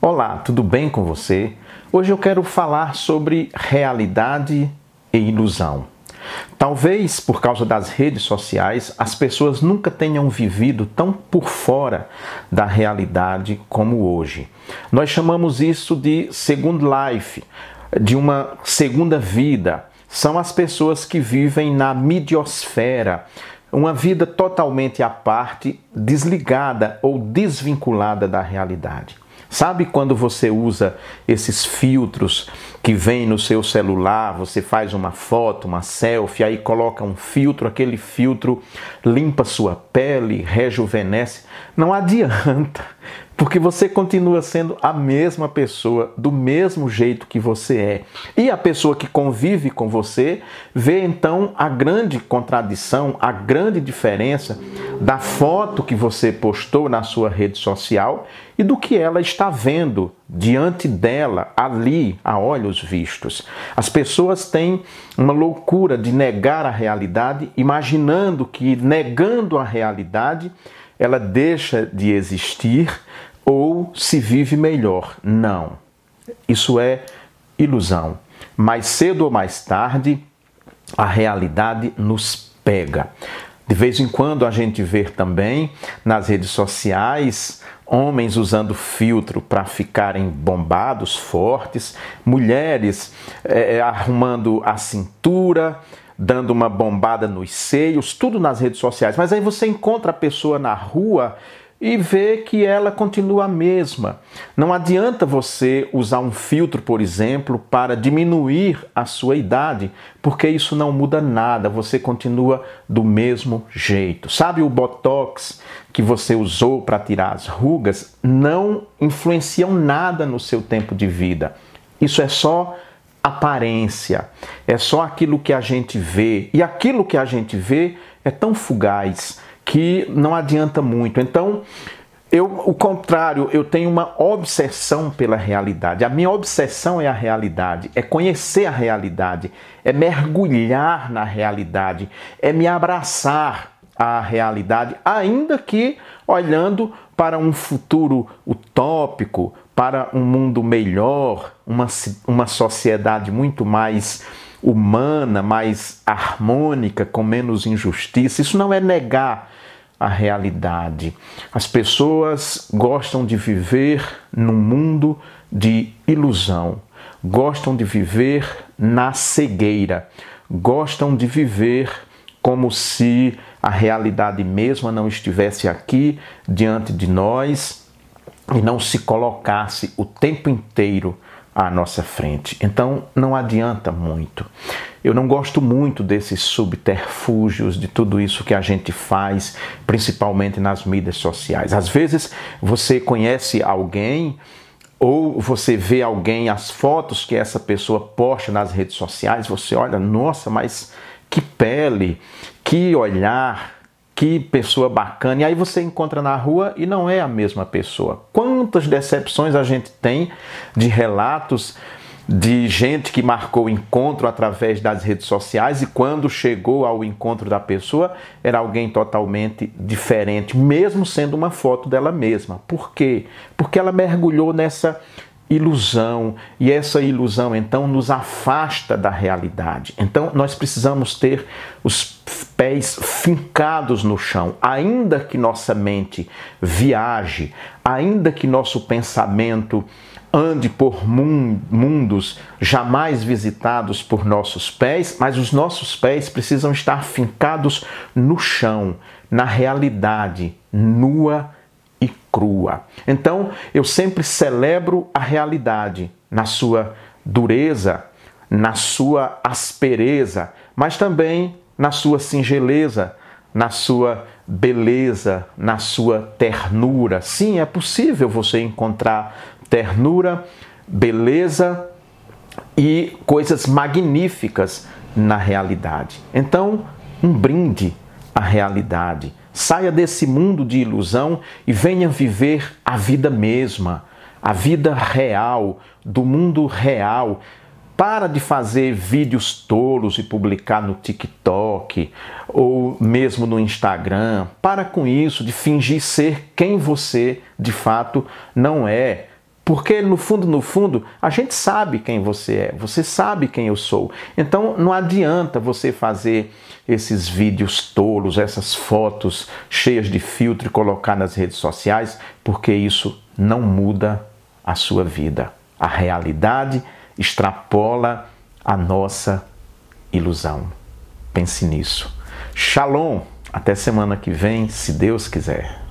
Olá, tudo bem com você? Hoje eu quero falar sobre realidade e ilusão. Talvez por causa das redes sociais as pessoas nunca tenham vivido tão por fora da realidade como hoje. Nós chamamos isso de second life, de uma segunda vida. São as pessoas que vivem na midiosfera, uma vida totalmente à parte, desligada ou desvinculada da realidade. Sabe quando você usa esses filtros que vem no seu celular, você faz uma foto, uma selfie, aí coloca um filtro, aquele filtro limpa sua pele, rejuvenesce? Não adianta, porque você continua sendo a mesma pessoa, do mesmo jeito que você é. E a pessoa que convive com você vê então a grande contradição, a grande diferença da foto que você postou na sua rede social e do que ela está vendo diante dela, ali, a olhos vistos. As pessoas têm uma loucura de negar a realidade, imaginando que negando a realidade ela deixa de existir ou se vive melhor. Não. Isso é ilusão. Mais cedo ou mais tarde, a realidade nos pega. De vez em quando a gente vê também nas redes sociais homens usando filtro para ficarem bombados, fortes, mulheres é, arrumando a cintura, dando uma bombada nos seios, tudo nas redes sociais. Mas aí você encontra a pessoa na rua e vê que ela continua a mesma. Não adianta você usar um filtro, por exemplo, para diminuir a sua idade, porque isso não muda nada, você continua do mesmo jeito. Sabe o botox que você usou para tirar as rugas não influenciam nada no seu tempo de vida. Isso é só aparência, é só aquilo que a gente vê, e aquilo que a gente vê é tão fugaz que não adianta muito. Então, eu, o contrário, eu tenho uma obsessão pela realidade. A minha obsessão é a realidade, é conhecer a realidade, é mergulhar na realidade, é me abraçar à realidade, ainda que olhando para um futuro utópico, para um mundo melhor, uma, uma sociedade muito mais humana, mais harmônica, com menos injustiça. Isso não é negar a realidade. As pessoas gostam de viver num mundo de ilusão, gostam de viver na cegueira, gostam de viver como se a realidade mesma não estivesse aqui diante de nós e não se colocasse o tempo inteiro à nossa frente. Então não adianta muito. Eu não gosto muito desses subterfúgios, de tudo isso que a gente faz, principalmente nas mídias sociais. Às vezes você conhece alguém ou você vê alguém, as fotos que essa pessoa posta nas redes sociais, você olha, nossa, mas que pele, que olhar, que pessoa bacana. E aí você encontra na rua e não é a mesma pessoa. Quantas decepções a gente tem de relatos de gente que marcou encontro através das redes sociais e quando chegou ao encontro da pessoa era alguém totalmente diferente, mesmo sendo uma foto dela mesma. Por quê? Porque ela mergulhou nessa ilusão e essa ilusão então nos afasta da realidade. Então nós precisamos ter os pés fincados no chão, ainda que nossa mente viaje, ainda que nosso pensamento ande por mundos jamais visitados por nossos pés, mas os nossos pés precisam estar fincados no chão, na realidade nua e crua. Então, eu sempre celebro a realidade na sua dureza, na sua aspereza, mas também na sua singeleza, na sua beleza, na sua ternura. Sim, é possível você encontrar ternura, beleza e coisas magníficas na realidade. Então, um brinde à realidade. Saia desse mundo de ilusão e venha viver a vida mesma, a vida real, do mundo real. Para de fazer vídeos tolos e publicar no TikTok ou mesmo no Instagram. Para com isso, de fingir ser quem você de fato não é Porque no fundo, no fundo, a gente sabe quem você é, você sabe quem eu sou. Então não adianta você fazer esses vídeos tolos, essas fotos cheias de filtro e colocar nas redes sociais, porque isso não muda a sua vida. A realidade extrapola a nossa ilusão. Pense nisso. Shalom! Até semana que vem, se Deus quiser.